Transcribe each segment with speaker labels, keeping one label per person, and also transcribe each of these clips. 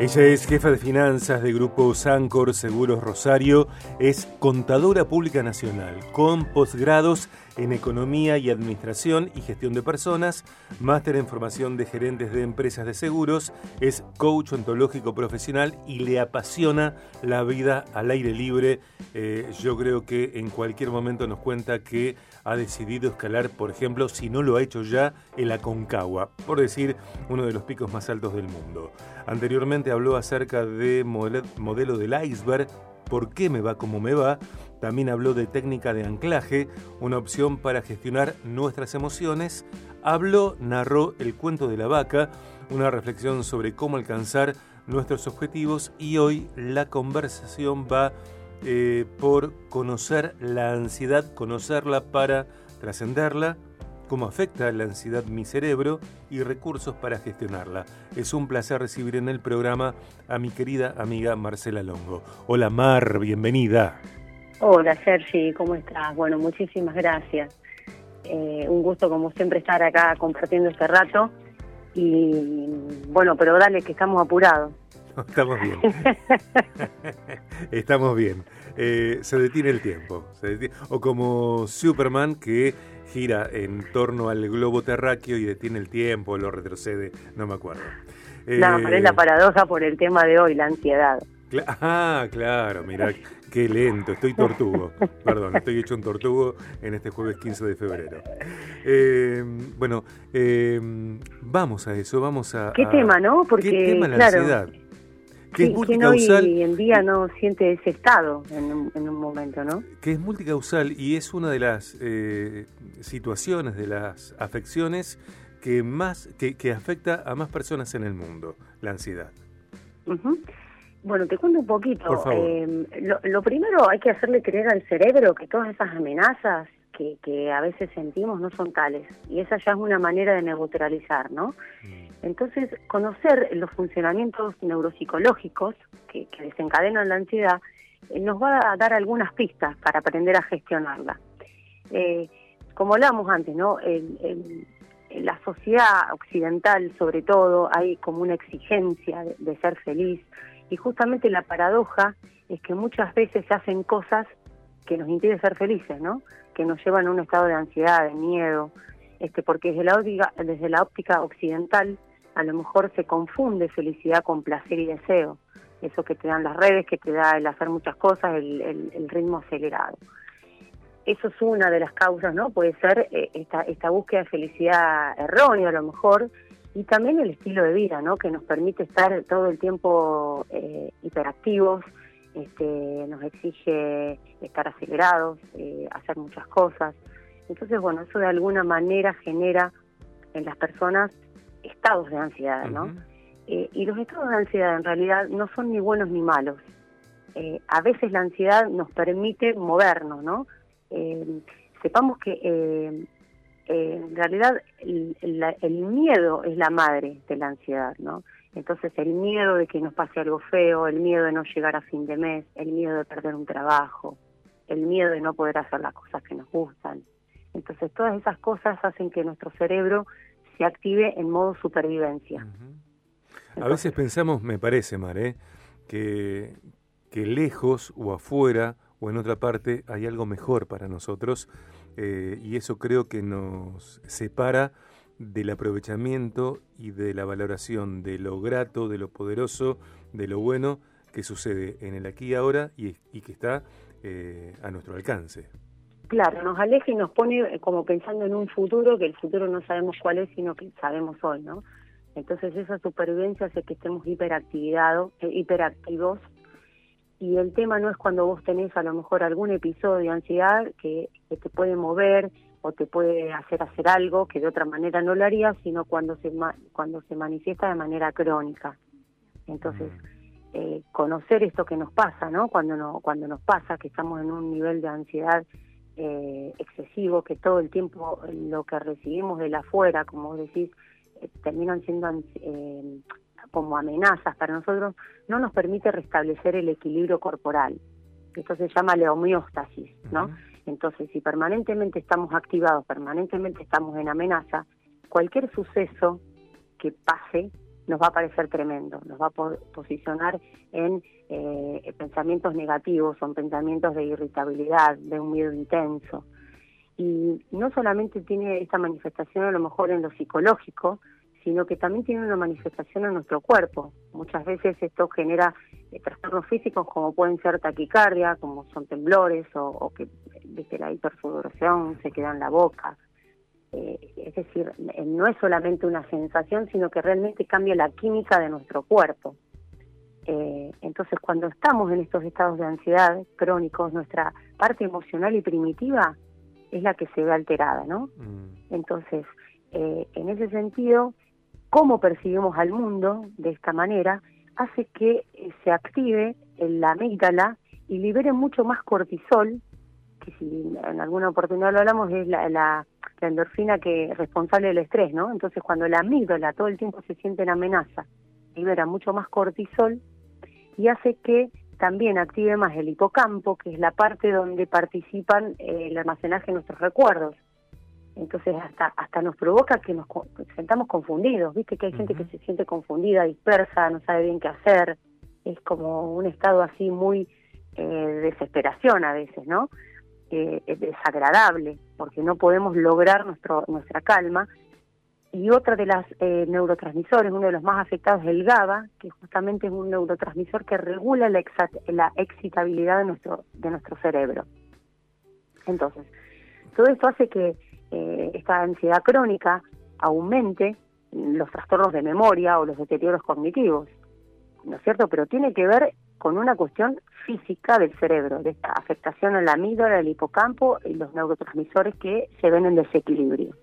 Speaker 1: Ella es jefa de finanzas de Grupo Sancor Seguros Rosario, es contadora pública nacional, con posgrados en Economía y Administración y Gestión de Personas, máster en formación de gerentes de empresas de seguros, es coach ontológico profesional y le apasiona la vida al aire libre. Eh, yo creo que en cualquier momento nos cuenta que ha decidido escalar, por ejemplo, si no lo ha hecho ya, el Aconcagua, por decir uno de los picos más altos del mundo. Anteriormente habló acerca de modelo del iceberg, por qué me va como me va. También habló de técnica de anclaje, una opción para gestionar nuestras emociones. Habló, narró el cuento de la vaca, una reflexión sobre cómo alcanzar nuestros objetivos y hoy la conversación va eh, por conocer la ansiedad, conocerla para trascenderla, cómo afecta la ansiedad mi cerebro y recursos para gestionarla. Es un placer recibir en el programa a mi querida amiga Marcela Longo. Hola Mar, bienvenida.
Speaker 2: Hola Sergi, ¿cómo estás? Bueno, muchísimas gracias. Eh, un gusto como siempre estar acá compartiendo este rato y bueno, pero dale que estamos apurados.
Speaker 1: Estamos bien. Estamos bien. Eh, se detiene el tiempo. O como Superman que gira en torno al globo terráqueo y detiene el tiempo, lo retrocede, no me acuerdo.
Speaker 2: no, pero es la eh, paradoja por el tema de hoy, la ansiedad.
Speaker 1: ah, claro, mira, qué lento, estoy tortugo. Perdón, estoy hecho un tortugo en este jueves 15 de febrero. Eh, bueno, vamos a eso, vamos a...
Speaker 2: ¿Qué tema, no?
Speaker 1: Porque, ¿Qué tema la ansiedad?
Speaker 2: Que es multicausal. hoy en día no siente ese estado en un, momento, ¿no?
Speaker 1: Que es multicausal y es una de las eh, situaciones, de las afecciones que más que, afecta a más personas en el mundo, la ansiedad.
Speaker 2: Bueno, te cuento un poquito. Eh, lo, primero hay que hacerle creer al cerebro que todas esas amenazas que, que, a veces sentimos no son tales. Y esa ya es una manera de neutralizar, ¿no? Mm. Entonces, conocer los funcionamientos neuropsicológicos que, desencadenan la ansiedad eh, nos va a dar algunas pistas para aprender a gestionarla. Eh, como hablábamos antes, ¿no? la sociedad occidental, sobre todo, hay como una exigencia de, ser feliz y justamente la paradoja es que muchas veces se hacen cosas que nos impiden ser felices, ¿no? Que nos llevan a un estado de ansiedad, de miedo, este, porque desde la óptica, desde la óptica occidental a lo mejor se confunde felicidad con placer y deseo, eso que te dan las redes, que te da el hacer muchas cosas, el, ritmo acelerado. Eso es una de las causas, ¿no? Puede ser eh, esta, esta búsqueda de felicidad errónea a lo mejor, y también el estilo de vida, ¿no? Que nos permite estar todo el tiempo eh, hiperactivos, este, nos exige estar acelerados, eh, hacer muchas cosas. Entonces, bueno, eso de alguna manera genera en las personas estados de ansiedad, ¿no? Eh, y los estados de ansiedad en realidad no son ni buenos ni malos. Eh, a veces la ansiedad nos permite movernos, ¿no? Eh, sepamos que en realidad el, el, miedo es la madre de la ansiedad, ¿no? Entonces el miedo de que nos pase algo feo, el miedo de no llegar a fin de mes, el miedo de perder un trabajo, el miedo de no poder hacer las cosas que nos gustan. Entonces todas esas cosas hacen que nuestro cerebro se active en modo supervivencia.
Speaker 1: a veces pensamos, me parece, Mar, ¿eh? que, que lejos o afuera o en otra parte hay algo mejor para nosotros eh, y eso creo que nos separa del aprovechamiento y de la valoración de lo grato, de lo poderoso, de lo bueno que sucede en el aquí y ahora y, que está eh, a nuestro alcance
Speaker 2: claro, nos aleja y nos pone eh, como pensando en un futuro, que el futuro no sabemos cuál es, sino que sabemos hoy, ¿no? Entonces esa supervivencia hace que estemos hiperactivados, eh, hiperactivos y el tema no es cuando vos tenés a lo mejor algún episodio de ansiedad que, te puede mover o te puede hacer hacer algo que de otra manera no lo harías, sino cuando se cuando se manifiesta de manera crónica. Entonces, mm. eh, conocer esto que nos pasa, ¿no? Cuando no, cuando nos pasa que estamos en un nivel de ansiedad eh, excesivo, que todo el tiempo lo que recibimos de la afuera, como decís, eh, terminan siendo eh, como amenazas para nosotros, no nos permite restablecer el equilibrio corporal. Esto se llama la homeostasis, ¿no? Entonces, si permanentemente estamos activados, permanentemente estamos en amenaza, cualquier suceso que pase nos va a parecer tremendo, nos va a posicionar en eh, pensamientos negativos, son pensamientos de irritabilidad, de un miedo intenso. Y no solamente tiene esta manifestación a lo mejor en lo psicológico, sino que también tiene una manifestación en nuestro cuerpo. Muchas veces esto genera eh, trastornos físicos como pueden ser taquicardia, como son temblores o, que desde la hipersudoración se queda en la boca. Eh, es decir, eh, no es solamente una sensación, sino que realmente cambia la química de nuestro cuerpo. entonces, cuando estamos en estos estados de ansiedad crónicos, nuestra parte emocional y primitiva es la que se ve alterada, ¿no? Mm. Entonces, en ese sentido, cómo percibimos al mundo de esta manera hace que eh, se active la amígdala y libere mucho más cortisol, que si en alguna oportunidad lo hablamos es la, la, endorfina que es responsable del estrés, ¿no? Entonces cuando la amígdala todo el tiempo se siente en amenaza, libera mucho más cortisol y hace que también active más el hipocampo, que es la parte donde participan eh, el almacenaje de nuestros recuerdos. Entonces hasta hasta nos provoca que nos sentamos confundidos, viste que hay gente que se siente confundida, dispersa, no sabe bien qué hacer, es como un estado así muy eh, desesperación a veces, ¿no? Eh, es desagradable porque no podemos lograr nuestro nuestra calma y otra de las eh, neurotransmisores, uno de los más afectados es el GABA, que justamente es un neurotransmisor que regula la, la excitabilidad de nuestro de nuestro cerebro. Entonces, todo esto hace que eh, esta ansiedad crónica aumente los trastornos de memoria o los deterioros cognitivos, ¿no es cierto? Pero tiene que ver con una cuestión física del cerebro, de esta afectación a la amígdala, al hipocampo y los neurotransmisores que se ven en desequilibrio.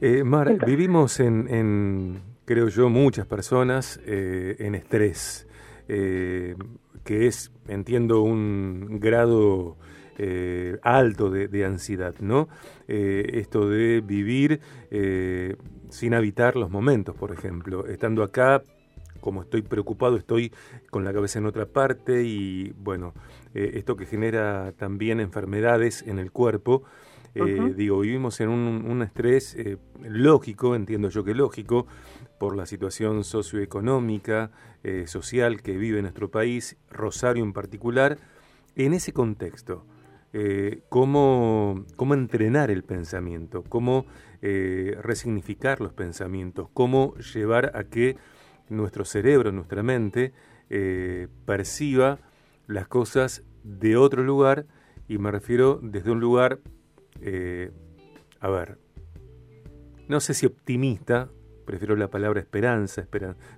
Speaker 1: Eh, Mar, vivimos en, creo yo, muchas personas eh, en estrés, eh, que es, entiendo, un grado eh, alto de, ansiedad, ¿no? Eh, esto de vivir eh, sin habitar los momentos, por ejemplo, estando acá, como estoy preocupado, estoy con la cabeza en otra parte y bueno, esto que genera también enfermedades en el cuerpo. Digo, vivimos en un, estrés lógico, entiendo yo que lógico, por la situación socioeconómica, social que vive nuestro país, Rosario en particular. En ese contexto, eh, cómo, cómo, entrenar el pensamiento, cómo eh, resignificar los pensamientos, cómo llevar a que nuestro cerebro, nuestra mente, eh, perciba las cosas de otro lugar, y me refiero desde un lugar, a ver, no sé si optimista, prefiero la palabra esperanza,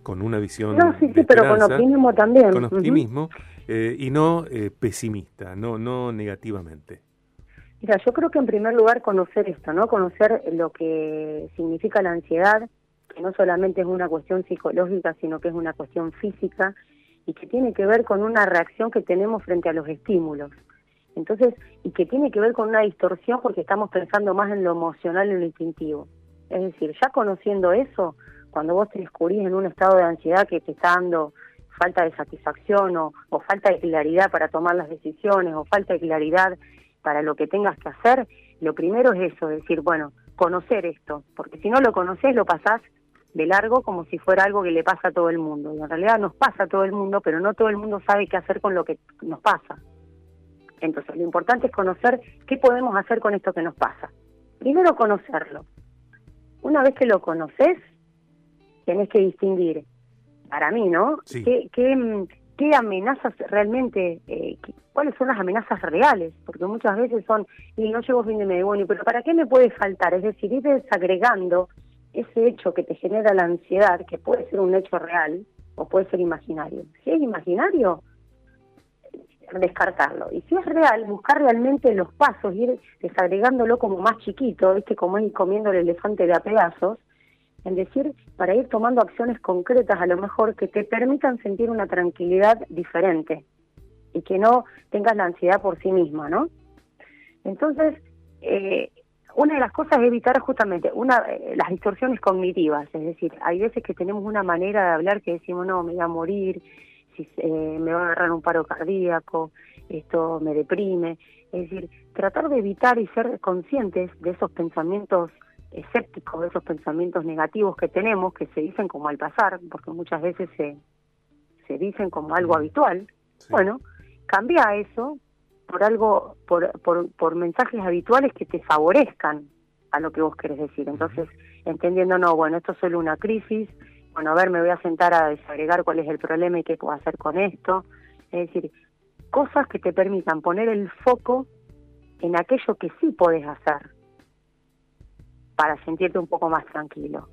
Speaker 1: con una visión.
Speaker 2: No, sí, sí, pero con optimismo también.
Speaker 1: Con optimismo. Eh, y no eh, pesimista, no, no negativamente.
Speaker 2: Mira, yo creo que en primer lugar conocer esto, ¿no? Conocer lo que significa la ansiedad, que no solamente es una cuestión psicológica, sino que es una cuestión física y que tiene que ver con una reacción que tenemos frente a los estímulos. Entonces, y que tiene que ver con una distorsión porque estamos pensando más en lo emocional en lo instintivo. Es decir, ya conociendo eso, cuando vos te descubrís en un estado de ansiedad que te está dando falta de satisfacción o, falta de claridad para tomar las decisiones o falta de claridad para lo que tengas que hacer, lo primero es eso, decir, bueno, conocer esto, porque si no lo conoces lo pasás de largo como si fuera algo que le pasa a todo el mundo. Y en realidad nos pasa a todo el mundo, pero no todo el mundo sabe qué hacer con lo que nos pasa. Entonces, lo importante es conocer qué podemos hacer con esto que nos pasa. Primero conocerlo. Una vez que lo conoces, tenés que distinguir para mí, ¿no? ¿Qué, qué, amenazas realmente, eh, cuáles son las amenazas reales? Porque muchas veces son, y no llego fin de medio, bueno, pero ¿para qué me puede faltar? Es decir, ir desagregando ese hecho que te genera la ansiedad, que puede ser un hecho real o puede ser imaginario. Si es imaginario, descartarlo. Y si es real, buscar realmente los pasos, ir desagregándolo como más chiquito, ¿viste? Como ir comiendo el elefante de a pedazos, en decir, para ir tomando acciones concretas a lo mejor que te permitan sentir una tranquilidad diferente y que no tengas la ansiedad por sí misma, ¿no? Entonces, eh, una de las cosas es evitar justamente una eh, las distorsiones cognitivas, es decir, hay veces que tenemos una manera de hablar que decimos, no, me voy a morir, si eh, me va a agarrar un paro cardíaco, esto me deprime, es decir, tratar de evitar y ser conscientes de esos pensamientos escépticos de esos pensamientos negativos que tenemos, que se dicen como al pasar, porque muchas veces se, se dicen como algo habitual, bueno, cambia eso por algo, por, por, por mensajes habituales que te favorezcan a lo que vos querés decir. Entonces, entendiendo, no, bueno, esto es solo una crisis, bueno, a ver, me voy a sentar a desagregar cuál es el problema y qué puedo hacer con esto. Es decir, cosas que te permitan poner el foco en aquello que sí podés hacer para sentirte un poco más tranquilo.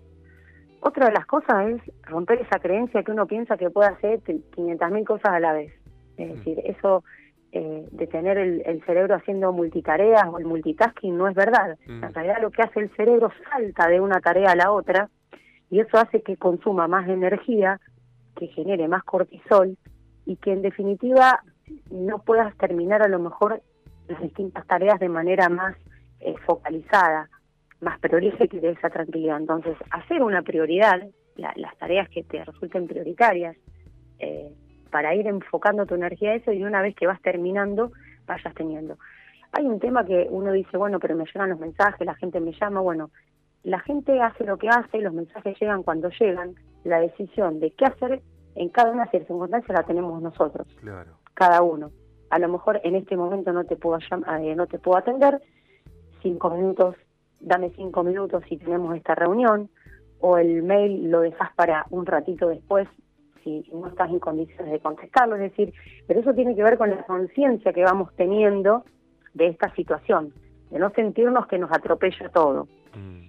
Speaker 2: Otra de las cosas es romper esa creencia que uno piensa que puede hacer 500.000 cosas a la vez. Es mm. decir, eso eh, de tener el, cerebro haciendo multitareas o el multitasking no es verdad. Mm. En realidad lo que hace el cerebro salta de una tarea a la otra y eso hace que consuma más energía, que genere más cortisol y que en definitiva no puedas terminar a lo mejor las distintas tareas de manera más eh, focalizada, más prolífica y de esa tranquilidad. Entonces, hacer una prioridad, las tareas que te resulten prioritarias, eh, para ir enfocando tu energía a eso y una vez que vas terminando, vayas teniendo. Hay un tema que uno dice, bueno, pero me llegan los mensajes, la gente me llama, bueno, la gente hace lo que hace, los mensajes llegan cuando llegan, la decisión de qué hacer en cada una de las circunstancias la tenemos nosotros, claro. cada uno. A lo mejor en este momento no te puedo llamar, eh, no te puedo atender, cinco minutos, dame cinco minutos si tenemos esta reunión, o el mail lo dejas para un ratito después si no estás en condiciones de contestarlo, es decir, pero eso tiene que ver con la conciencia que vamos teniendo de esta situación, de no sentirnos que nos atropella todo. Mm.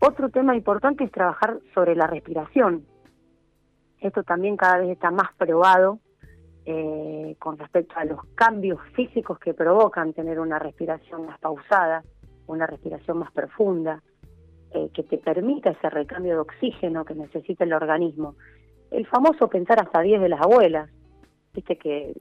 Speaker 2: Otro tema importante es trabajar sobre la respiración. Esto también cada vez está más probado eh, con respecto a los cambios físicos que provocan tener una respiración más pausada, una respiración más profunda, eh, que te permita ese recambio de oxígeno que necesita el organismo. El famoso pensar hasta 10 de las abuelas, viste que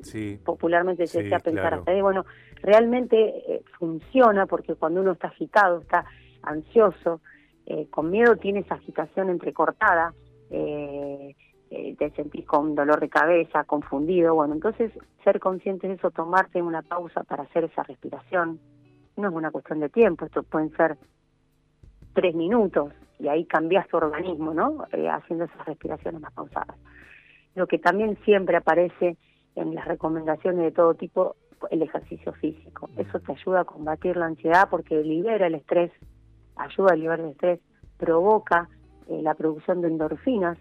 Speaker 2: popularmente se decía pensar hasta 10, bueno, realmente eh, funciona porque cuando uno está agitado, está ansioso, eh, con miedo tienes agitación entrecortada, eh, eh, te sentís con dolor de cabeza, confundido, bueno, entonces ser consciente de eso, tomarte una pausa para hacer esa respiración, no es una cuestión de tiempo, esto pueden ser tres minutos y ahí cambias tu organismo, ¿no? Eh, haciendo esas respiraciones más pausadas. Lo que también siempre aparece en las recomendaciones de todo tipo, el ejercicio físico. Eso te ayuda a combatir la ansiedad porque libera el estrés, ayuda a liberar el estrés, provoca eh, la producción de endorfinas,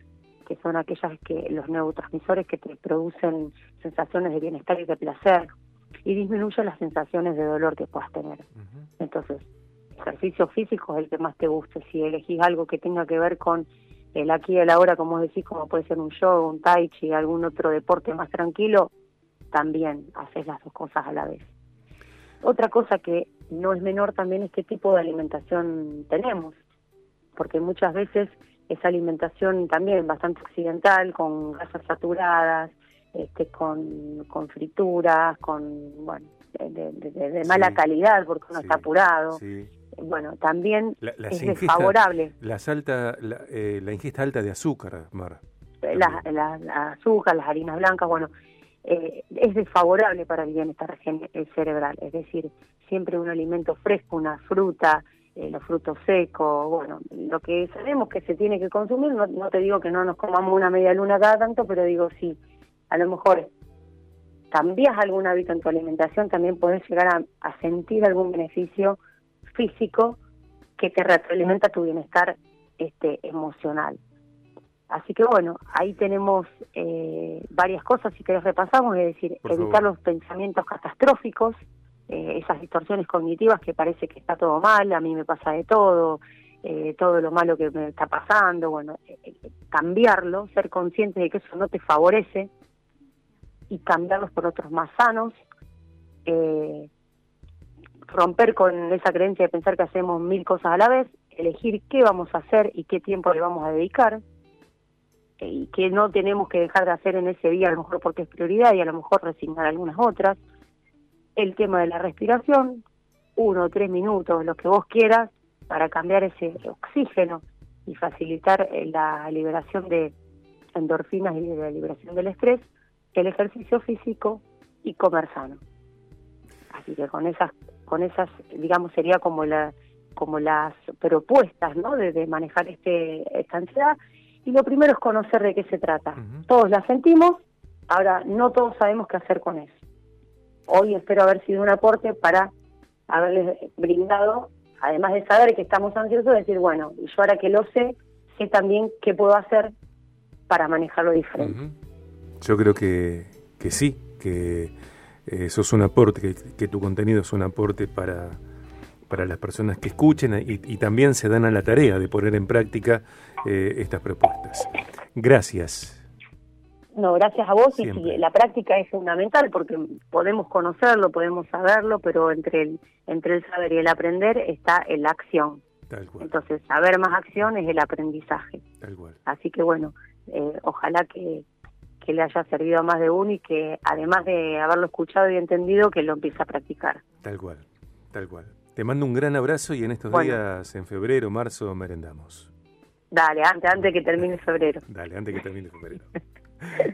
Speaker 2: que son aquellas que los neurotransmisores que te producen sensaciones de bienestar y de placer, y disminuye las sensaciones de dolor que puedas tener. Entonces, ejercicio físico es el que más te guste. Si elegís algo que tenga que ver con el aquí y el ahora, como decís, como puede ser un yoga, un tai chi, algún otro deporte más tranquilo, también haces las dos cosas a la vez. Otra cosa que no es menor también es qué tipo de alimentación tenemos, porque muchas veces esa alimentación también bastante occidental, con grasas saturadas, este, con, con frituras, con, bueno, de, mala calidad porque uno está apurado. Bueno, también es desfavorable.
Speaker 1: la, eh, la ingesta alta de azúcar, Mar.
Speaker 2: La, la, azúcar, las harinas blancas, bueno, eh, es desfavorable para el bienestar cerebral. Es decir, siempre un alimento fresco, una fruta, eh, los frutos secos, bueno, lo que sabemos que se tiene que consumir, no, no te digo que no nos comamos una media luna cada tanto, pero digo sí, a lo mejor cambias algún hábito en tu alimentación, también puedes llegar a, sentir algún beneficio físico que te retroalimenta tu bienestar este, emocional. Así que bueno, ahí tenemos eh, varias cosas, si querés repasamos, es decir, evitar los pensamientos catastróficos, eh, esas distorsiones cognitivas que parece que está todo mal, a mí me pasa de todo, eh, todo lo malo que me está pasando, bueno, cambiarlo, ser consciente de que eso no te favorece y cambiarlos por otros más sanos, romper con esa creencia de pensar que hacemos mil cosas a la vez, elegir qué vamos a hacer y qué tiempo le vamos a dedicar, y que no tenemos que dejar de hacer en ese día, a lo mejor porque es prioridad y a lo mejor resignar algunas otras. El tema de la respiración, uno o tres minutos, lo que vos quieras, para cambiar ese oxígeno y facilitar eh, la liberación de endorfinas y la liberación del estrés, el ejercicio físico y comer sano. Así que con esas, con esas, digamos, sería como la, como las propuestas ¿no? de, manejar este, esta ansiedad. Y lo primero es conocer de qué se trata. Todos la sentimos, ahora no todos sabemos qué hacer con eso. Hoy espero haber sido un aporte para haberles brindado, además de saber que estamos ansiosos, decir, bueno, yo ahora que lo sé, sé también qué puedo hacer para manejarlo diferente.
Speaker 1: Yo creo que, que sí, que eso es un aporte, que, tu contenido es un aporte para, para las personas que escuchen y, también se dan a la tarea de poner en práctica eh, estas propuestas. Gracias.
Speaker 2: No, gracias a vos y la práctica es fundamental porque podemos conocerlo, podemos saberlo, pero entre el, entre el saber y el aprender está la acción. Entonces, saber más acción es el aprendizaje. Así que bueno, eh, ojalá que, que le haya servido a más de uno y que además de haberlo escuchado y entendido, que lo empiece a practicar.
Speaker 1: Tal cual, tal cual. Te mando un gran abrazo y en estos días, en febrero, marzo, merendamos.
Speaker 2: Dale, antes, antes que termine febrero.
Speaker 1: Dale, antes que termine febrero.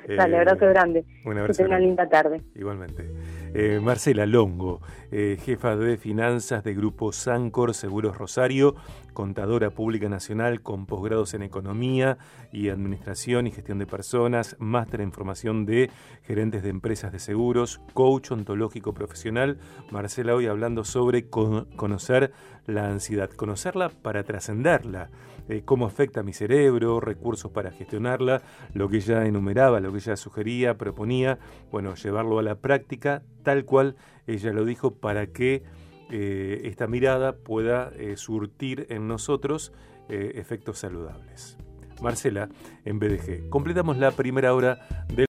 Speaker 2: Dale, abrazo grande.
Speaker 1: Un abrazo.
Speaker 2: Que tenga una linda tarde.
Speaker 1: Igualmente. Eh, Marcela Longo, eh, jefa de finanzas de Grupo Sancor Seguros Rosario, contadora pública nacional con posgrados en economía y administración y gestión de personas, máster en formación de gerentes de empresas de seguros, coach ontológico profesional. Marcela hoy hablando sobre conocer la ansiedad, conocerla para trascenderla, eh, cómo afecta a mi cerebro, recursos para gestionarla, lo que ella enumeraba, lo que ella sugería, proponía, bueno, llevarlo a la práctica tal cual ella lo dijo para que eh, esta mirada pueda eh, surtir en nosotros efectos saludables. Marcela, en BDG. Completamos la primera hora del